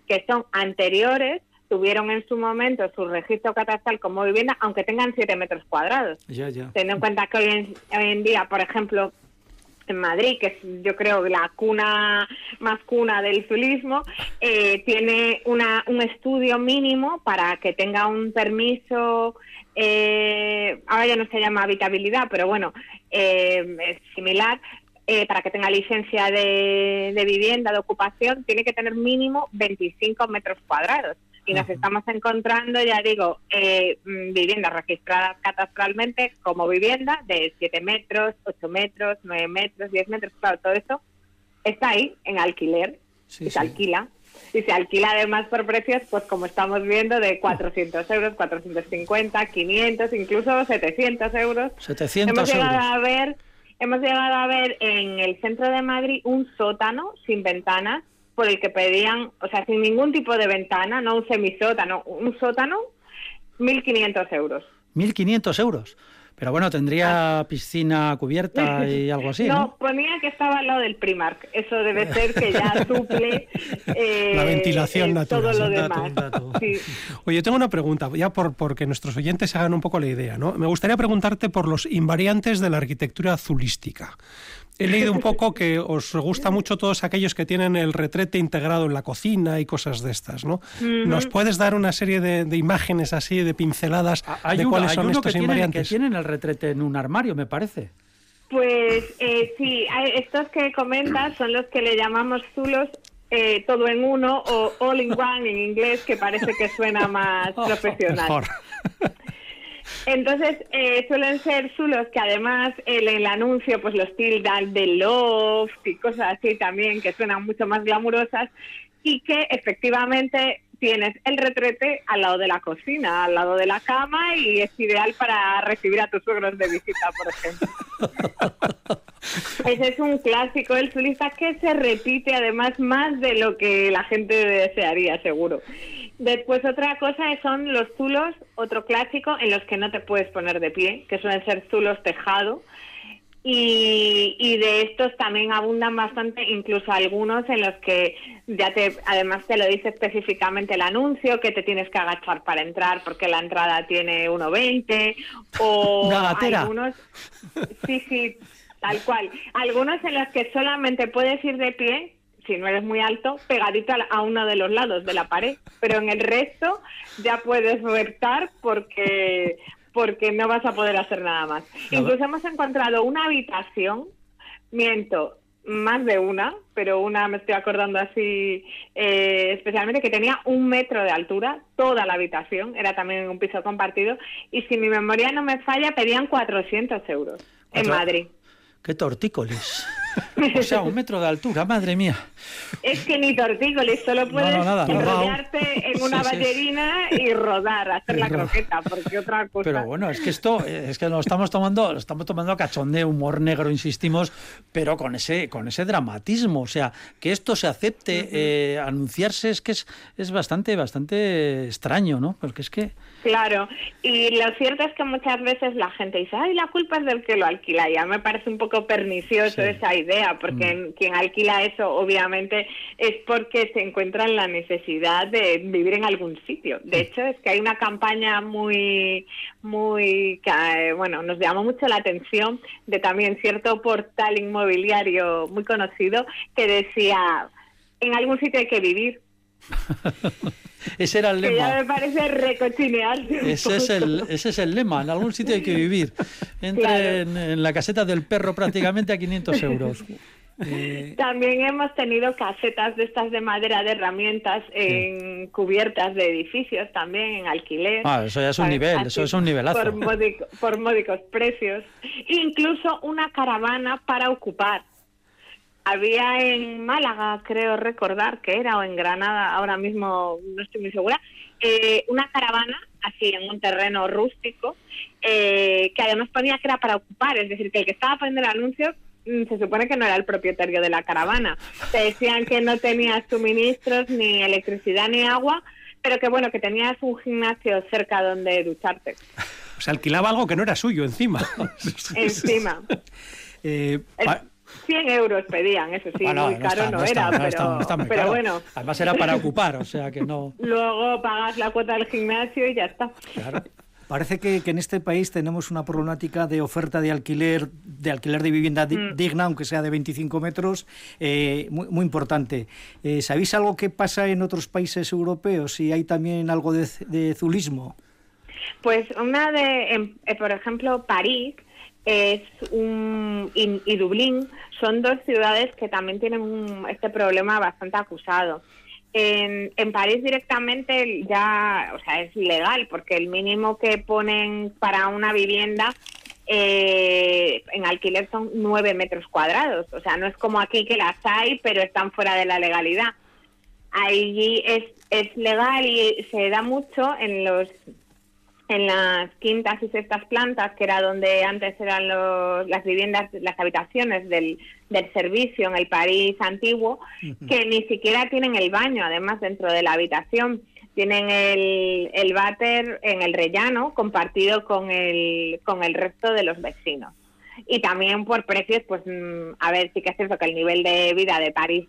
que son anteriores tuvieron en su momento su registro catastral como vivienda, aunque tengan 7 metros cuadrados. Teniendo en cuenta que hoy en, día, por ejemplo, en Madrid, que es yo creo la cuna más cuna del turismo, eh, tiene una, un estudio mínimo para que tenga un permiso eh, ahora ya no se llama habitabilidad, pero bueno, eh, es similar, eh, para que tenga licencia de, vivienda, de ocupación, tiene que tener mínimo 25 metros cuadrados. Y nos estamos encontrando, ya digo, eh, mm, viviendas registradas catastralmente como vivienda de 7 metros, 8 metros, 9 metros, 10 metros, claro, todo eso está ahí en alquiler y se alquila. Y se alquila además por precios, pues como estamos viendo, de 400 euros, 450, 500, incluso 700 euros. 700 hemos llegado A ver, hemos llegado a ver en el centro de Madrid un sótano sin ventanas por el que pedían, o sea, sin ningún tipo de ventana, no un semisótano, un sótano, 1.500 euros. 1.500 euros. Pero bueno, tendría piscina cubierta y algo así. No, ponía que estaba al lado del Primark. Eso debe ser que ya suple eh, la ventilación natural. Todo lo demás. Oye, tengo una pregunta, ya por porque nuestros oyentes se hagan un poco la idea, ¿no? Me gustaría preguntarte por los invariantes de la arquitectura azulística. He leído un poco que os gusta mucho todos aquellos que tienen el retrete integrado en la cocina y cosas de estas, ¿no? ¿Nos puedes dar una serie de, imágenes así, de pinceladas hay de cuáles son estos que invariantes? que tienen el retrete en un armario, me parece. Pues eh, sí, estos que comentas son los que le llamamos zulos eh, todo en uno o all in one en inglés, que parece que suena más profesional. Entonces, eh, suelen ser zulos que además en el anuncio pues los tildan de love y cosas así también que suenan mucho más glamurosas y que efectivamente tienes el retrete al lado de la cocina, al lado de la cama y es ideal para recibir a tus suegros de visita, por ejemplo. Ese es un clásico del zulista que se repite además más de lo que la gente desearía, seguro. Después otra cosa son los zulos, otro clásico en los que no te puedes poner de pie, que suelen ser zulos tejado. Y, y, de estos también abundan bastante, incluso algunos en los que ya te, además te lo dice específicamente el anuncio, que te tienes que agachar para entrar porque la entrada tiene 1,20 o algunos, sí, sí, tal cual, algunos en los que solamente puedes ir de pie si no eres muy alto, pegadito a uno de los lados de la pared. Pero en el resto ya puedes vertar porque, porque no vas a poder hacer nada más. Incluso hemos encontrado una habitación, miento, más de una, pero una me estoy acordando así eh, especialmente, que tenía un metro de altura, toda la habitación, era también un piso compartido, y si mi memoria no me falla, pedían 400 euros en Madrid. ¡Qué tortícolis! O sea, un metro de altura, madre mía. Es que ni tortícolis, solo puedes enrollarte en una ballerina y rodar, hacer la croqueta, porque otra cosa. Pero bueno, es que esto, es que lo estamos tomando, lo estamos tomando a cachondeo, humor negro, insistimos, pero con ese, con ese dramatismo. O sea, que esto se acepte, eh, anunciarse, es que es, es bastante, bastante extraño, ¿no? Porque es que. Claro, y lo cierto es que muchas veces la gente dice, ay, la culpa es del que lo alquila. Ya me parece un poco pernicioso esa idea, porque mm. quien alquila eso, obviamente, es porque se encuentra en la necesidad de vivir en algún sitio. De hecho, es que hay una campaña muy, muy, eh, bueno, nos llamó mucho la atención de también cierto portal inmobiliario muy conocido que decía, en algún sitio hay que vivir. Ese era el lema. ya me parece recochinearse. Ese es, el, ese es el lema. En algún sitio hay que vivir. Entre en, la caseta del perro prácticamente a 500 euros. Eh, también hemos tenido casetas de estas de madera de herramientas en cubiertas de edificios, también en alquiler. Ah, eso ya es un nivel, eso es un nivelazo. Por, por módicos precios. Incluso una caravana para ocupar. Había en Málaga, creo recordar que era, o en Granada, ahora mismo no estoy muy segura, eh, una caravana así en un terreno rústico, eh, que además ponía que era para ocupar, es decir, que el que estaba poniendo el anuncio mm, se supone que no era el propietario de la caravana. Te decían que no tenías suministros, ni electricidad, ni agua, pero que bueno, que tenías un gimnasio cerca donde ducharte. O sea, alquilaba algo que no era suyo encima. encima. eh, 100 euros pedían, eso sí, muy caro no, era, pero, bueno. Además era para ocupar, o sea que no... Luego pagas la cuota del gimnasio y ya está. Parece que, en este país tenemos una problemática de oferta de alquiler, de alquiler de vivienda mm. digna, aunque sea de 25 metros, eh, muy, importante. Eh, ¿Sabéis algo que pasa en otros países europeos? ¿Si hay también algo de, zulismo? Pues una de, eh, por ejemplo, París, es un, y, Dublín son dos ciudades que también tienen este problema bastante acusado. En, en, París directamente ya, o sea, es legal porque el mínimo que ponen para una vivienda eh, en alquiler son nueve metros cuadrados. O sea, no es como aquí que las hay, pero están fuera de la legalidad. Allí es, es legal y se da mucho en los en las quintas y sextas plantas, que era donde antes eran las viviendas, las habitaciones del, servicio en el París antiguo, que ni siquiera tienen el baño, además, dentro de la habitación. tienen el, el váter en el rellano compartido con el, con el resto de los vecinos. Y también por precios, pues mm, a ver, sí que es cierto que el nivel de vida de París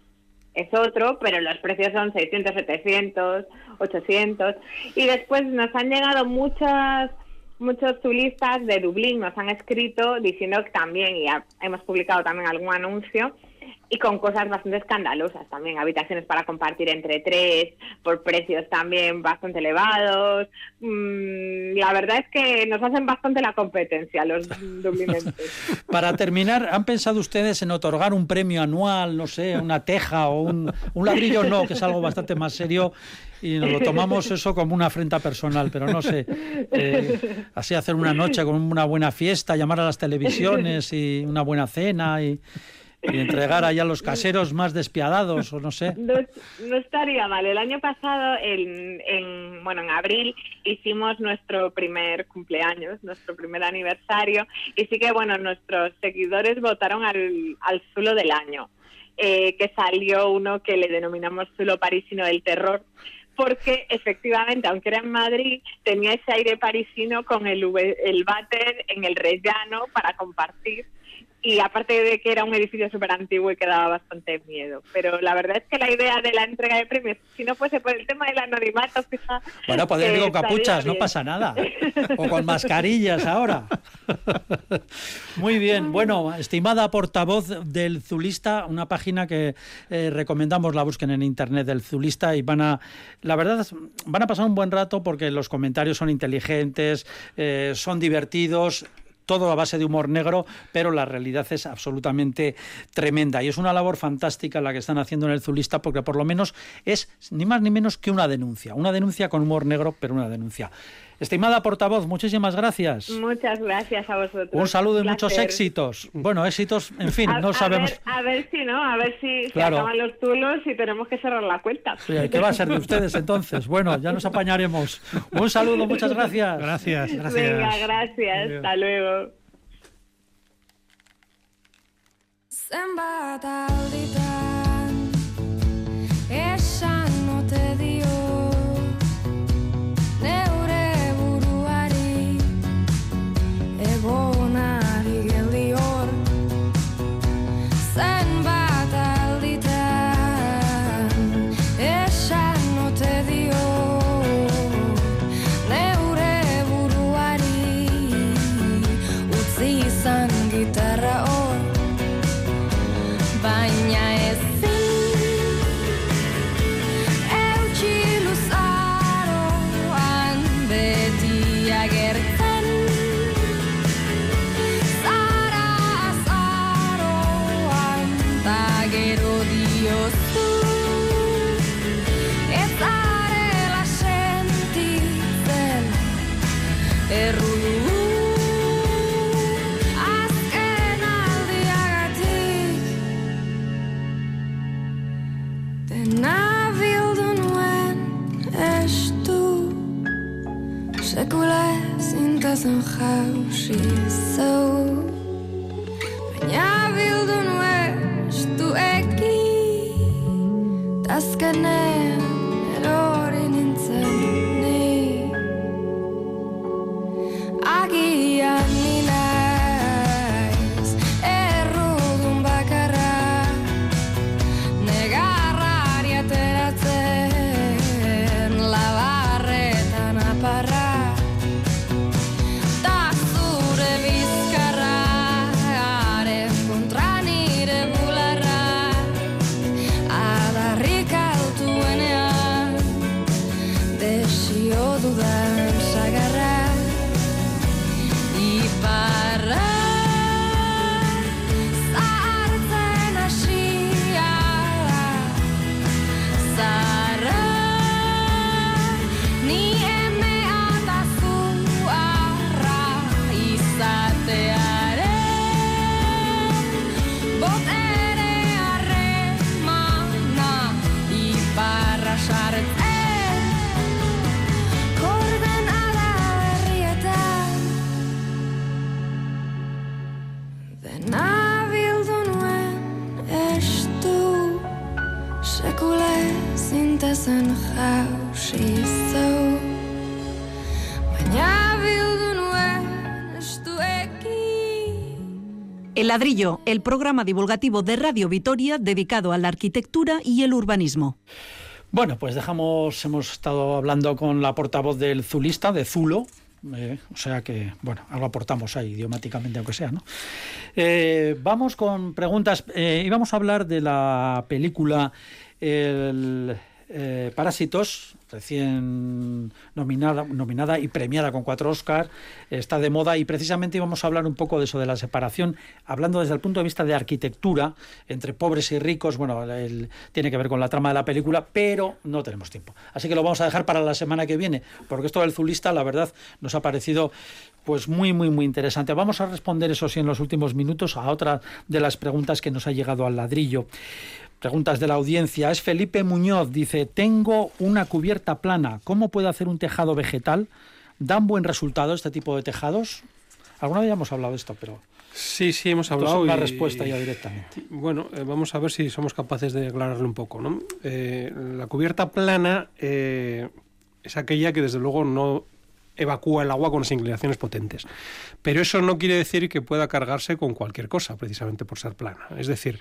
es otro, pero los precios son 600, 700, 800. Y después nos han llegado muchas muchos turistas de Dublín nos han escrito diciendo que también, y hemos publicado también algún anuncio, y con cosas bastante escandalosas también, habitaciones para compartir entre tres, por precios también bastante elevados. Mm, la verdad es que nos hacen bastante la competencia los dublinenses. para terminar, ¿han pensado ustedes en otorgar un premio anual, no sé, una teja o un, un ladrillo? No, que es algo bastante más serio y nos lo tomamos eso como una afrenta personal, pero no sé, eh, así hacer una noche con una buena fiesta, llamar a las televisiones y una buena cena y y entregar allá a los caseros más despiadados o no sé. No, estaría mal. El año pasado, en, bueno, en abril, hicimos nuestro primer cumpleaños, nuestro primer aniversario y sí que, bueno, nuestros seguidores votaron al, al Zulo del año, eh, que salió uno que le denominamos Zulo Parisino del Terror porque efectivamente, aunque era en Madrid, tenía ese aire parisino con el, el váter en el rellano para compartir y aparte de que era un edificio súper antiguo y que daba bastante miedo. Pero la verdad es que la idea de la entrega de premios, si no fuese por el tema del anonimato, quizá... Bueno, podría ir con capuchas, no pasa nada. O con mascarillas ahora. Muy bien. Bueno, estimada portavoz del Zulista, una página que eh, recomendamos la busquen en internet del Zulista y van a... La verdad, van a pasar un buen rato porque los comentarios son inteligentes, eh, son divertidos todo a base de humor negro, pero la realidad es absolutamente tremenda. Y es una labor fantástica la que están haciendo en el Zulista, porque por lo menos es ni más ni menos que una denuncia. Una denuncia con humor negro, pero una denuncia. Estimada portavoz, muchísimas gracias. Muchas gracias a vosotros. Un saludo y muchos éxitos. Bueno, éxitos, en fin, no sabemos. a ver si, ¿no? A ver si se acaban los tulos y tenemos que cerrar la cuenta. ¿Qué va a ser de ustedes entonces? Bueno, ya nos apañaremos. Un saludo, muchas gracias. Gracias, gracias. Venga, gracias. Hasta luego. Ladrillo, el programa divulgativo de Radio Vitoria dedicado a la arquitectura y el urbanismo. Bueno, pues dejamos, hemos estado hablando con la portavoz del Zulista, de Zulo, eh, o sea que, bueno, algo aportamos ahí, idiomáticamente, aunque sea, ¿no? Eh, vamos con preguntas. Eh, íbamos a hablar de la película el, Parásitos, recién nominada, nominada y premiada con cuatro Oscars, está de moda y precisamente íbamos a hablar un poco de eso, de la separación, hablando desde el punto de vista de arquitectura entre pobres y ricos, bueno, tiene que ver con la trama de la película, pero no tenemos tiempo. Así que lo vamos a dejar para la semana que viene, porque esto del Zulista, la verdad, nos ha parecido pues muy, muy, muy interesante. Vamos a responder, eso sí, en los últimos minutos a otra de las preguntas que nos ha llegado al ladrillo. Preguntas de la audiencia. Es Felipe Muñoz. Dice, tengo una cubierta plana. ¿Cómo puedo hacer un tejado vegetal? ¿Dan buen resultado este tipo de tejados? Alguna vez ya hemos hablado de esto, pero... Sí, sí, hemos hablado. Una respuesta ya directamente. Bueno, eh, vamos a ver si somos capaces de aclararlo un poco. ¿no? Eh, la cubierta plana eh, es aquella que desde luego no evacúa el agua con las inclinaciones potentes. Pero eso no quiere decir que pueda cargarse con cualquier cosa, precisamente por ser plana. Es decir,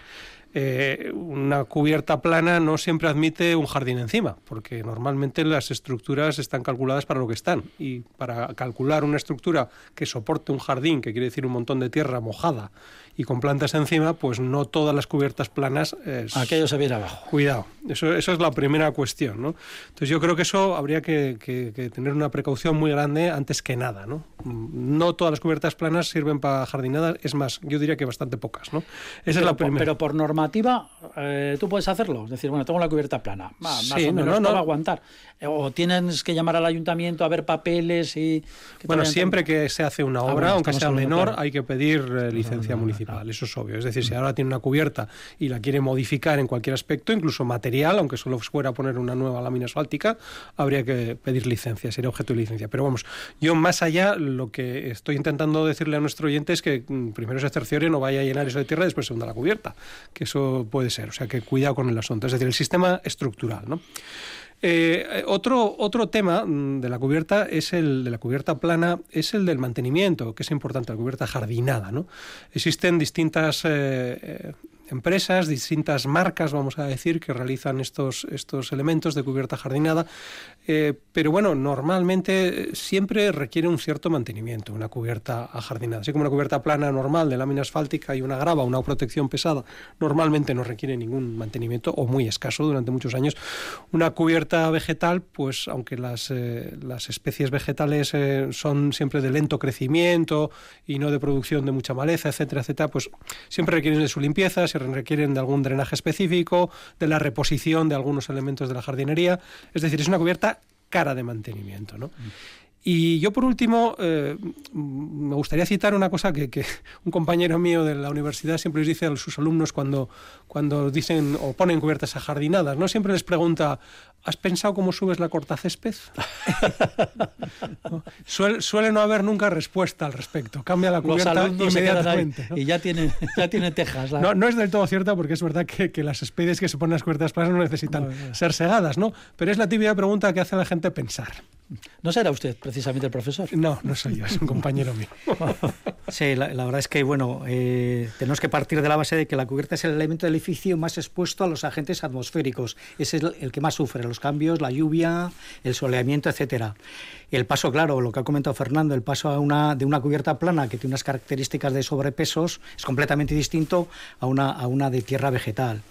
eh, una cubierta plana no siempre admite un jardín encima, porque normalmente las estructuras están calculadas para lo que están. Y para calcular una estructura que soporte un jardín, que quiere decir un montón de tierra mojada y con plantas encima, pues no todas las cubiertas planas... Aquello se viene abajo. Cuidado, eso, eso es la primera cuestión. ¿no? Entonces yo creo que eso habría que, tener una precaución muy grande antes que nada. ¿no? no todas las cubiertas planas sirven para jardinadas, es más, yo diría que bastante pocas. ¿no? Esa es la primera. Pero por normativa eh, tú puedes hacerlo. Es decir, bueno, tengo la cubierta plana, más, o menos no, va a aguantar. Eh, o tienes que llamar al ayuntamiento a ver papeles y... Bueno, siempre que se hace una ah, obra, aunque sea menor, hay que pedir eh, licencia municipal, eso es obvio. Es decir, si ahora tiene una cubierta y la quiere modificar en cualquier aspecto, incluso material, aunque solo fuera poner una nueva lámina asfáltica, habría que pedir licencia, sería objeto de licencia. Pero vamos, yo más allá, lo que estoy intentando decirle a nuestro oyente es que mm, primero se cerciore, no vaya a llenar eso de tierra y después se hunda la cubierta, que eso puede ser. O sea, que cuidado con el asunto. Es decir, el sistema estructural, ¿no? Eh, otro, otro tema mm, de la cubierta es el de la cubierta plana, es el del mantenimiento, que es importante, la cubierta jardinada. ¿no? Existen distintas eh, eh, empresas, distintas marcas, vamos a decir, que realizan estos, estos elementos de cubierta jardinada, eh, pero bueno, normalmente siempre requiere un cierto mantenimiento, una cubierta jardinada. Así como una cubierta plana normal de lámina asfáltica y una grava, una protección pesada, normalmente no requiere ningún mantenimiento o muy escaso durante muchos años. Una cubierta vegetal, pues aunque las, eh, las especies vegetales eh, son siempre de lento crecimiento y no de producción de mucha maleza, etcétera, etcétera, pues siempre requieren de su limpieza, requieren de algún drenaje específico, de la reposición de algunos elementos de la jardinería. Es decir, es una cubierta cara de mantenimiento. ¿no? Y yo, por último, eh, me gustaría citar una cosa que, un compañero mío de la universidad siempre les dice a sus alumnos cuando, cuando dicen o ponen cubiertas ajardinadas, ¿no? Siempre les pregunta, ¿has pensado cómo subes la corta césped? Suele, no haber nunca respuesta al respecto. Cambia la cubierta inmediatamente. Y ya tiene, ya tiene tejas. No, no es del todo cierto porque es verdad que, que las especies que se ponen las cubiertas planas no necesitan ser segadas, ¿no? Pero es la típica pregunta que hace a la gente pensar. ¿No será usted precisamente el profesor? No, no soy yo, es un compañero mío. Sí, la, verdad es que, bueno, eh, tenemos que partir de la base de que la cubierta es el elemento del edificio más expuesto a los agentes atmosféricos. Es el, el que más sufre los cambios, la lluvia, el soleamiento, etcétera. El paso, claro, lo que ha comentado Fernando, el paso a una, de una cubierta plana que tiene unas características de sobrepesos es completamente distinto a una, a una de tierra vegetal.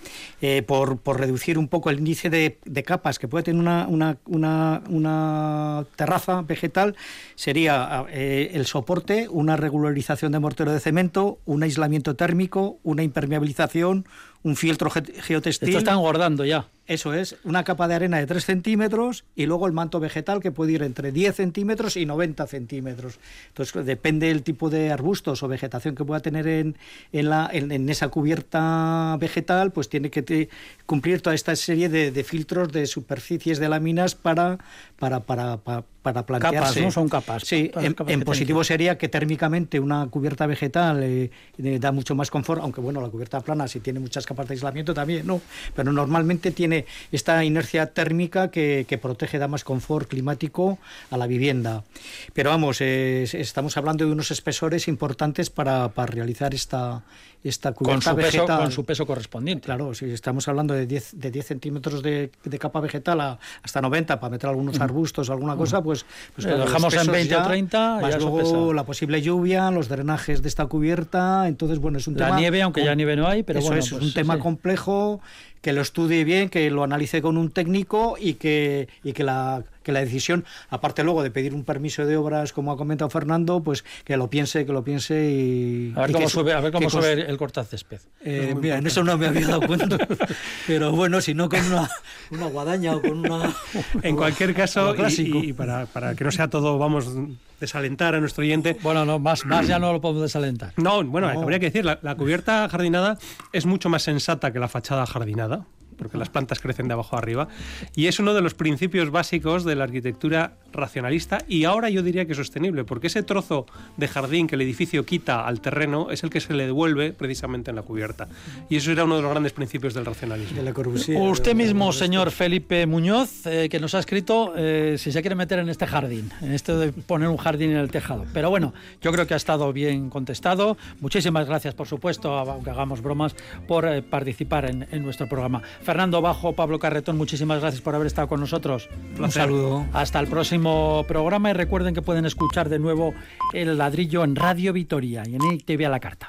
Eh, por, por, reducir un poco el índice de, de capas que puede tener una, una, una, terraza vegetal, sería eh, el soporte, una regularización de mortero de cemento, un aislamiento térmico, una impermeabilización, un filtro geotextil. Esto está engordando ya. Eso es, una capa de arena de 3 centímetros y luego el manto vegetal que puede ir entre 10 centímetros y 90 centímetros. Entonces, depende del tipo de arbustos o vegetación que pueda tener en, en, la, en, esa cubierta vegetal, pues tiene que cumplir toda esta serie de, filtros de superficies de láminas para, para, para, para, plantearse. Capas, ¿no? Son capas. Sí, en, positivo sería que térmicamente una cubierta vegetal eh, da mucho más confort, aunque bueno, la cubierta plana si tiene muchas capas de aislamiento también, ¿no? Pero normalmente tiene tiene esta inercia térmica que, protege, da más confort climático a la vivienda. Pero vamos, estamos hablando de unos espesores importantes para, para realizar esta, esta cubierta con su vegetal. Peso, con su peso correspondiente. Claro, si estamos hablando de 10, de 10 centímetros de, de capa vegetal hasta 90 para meter algunos arbustos o alguna cosa, pues, pues lo dejamos en 20 o 30. Más luego la posible lluvia, los drenajes de esta cubierta. Entonces, bueno, es un tema. La nieve, aunque ya nieve no hay, pero bueno. Es, pues, un tema complejo que lo estudie bien, que lo analice con un técnico y que, y que la que la decisión, aparte luego de pedir un permiso de obras, como ha comentado Fernando, pues que lo piense, que lo piense y... A ver cómo, sube, a ver cómo sube el cortacésped. Eh, mira, en eso no me había dado cuenta, pero bueno, si no con una, una guadaña o con una... En cualquier caso, y, para, para que no sea todo, vamos desalentar a nuestro oyente. Bueno, no, más, más ya no lo podemos desalentar. No, bueno, habría que decir, la, cubierta jardinada es mucho más sensata que la fachada jardinada porque las plantas crecen de abajo a arriba, y es uno de los principios básicos de la arquitectura racionalista y ahora yo diría que sostenible, porque ese trozo de jardín que el edificio quita al terreno es el que se le devuelve precisamente en la cubierta. Y eso era uno de los grandes principios del racionalismo. Usted mismo, señor Felipe Muñoz, eh, que nos ha escrito eh, si se quiere meter en este jardín, en esto de poner un jardín en el tejado. Pero bueno, yo creo que ha estado bien contestado. Muchísimas gracias, por supuesto, aunque hagamos bromas, por eh, participar en, en nuestro programa. Fernando Bajo, Pablo Carretón, muchísimas gracias por haber estado con nosotros. Un saludo. Hasta el próximo programa y recuerden que pueden escuchar de nuevo El Ladrillo en Radio Vitoria y en ITV a la carta.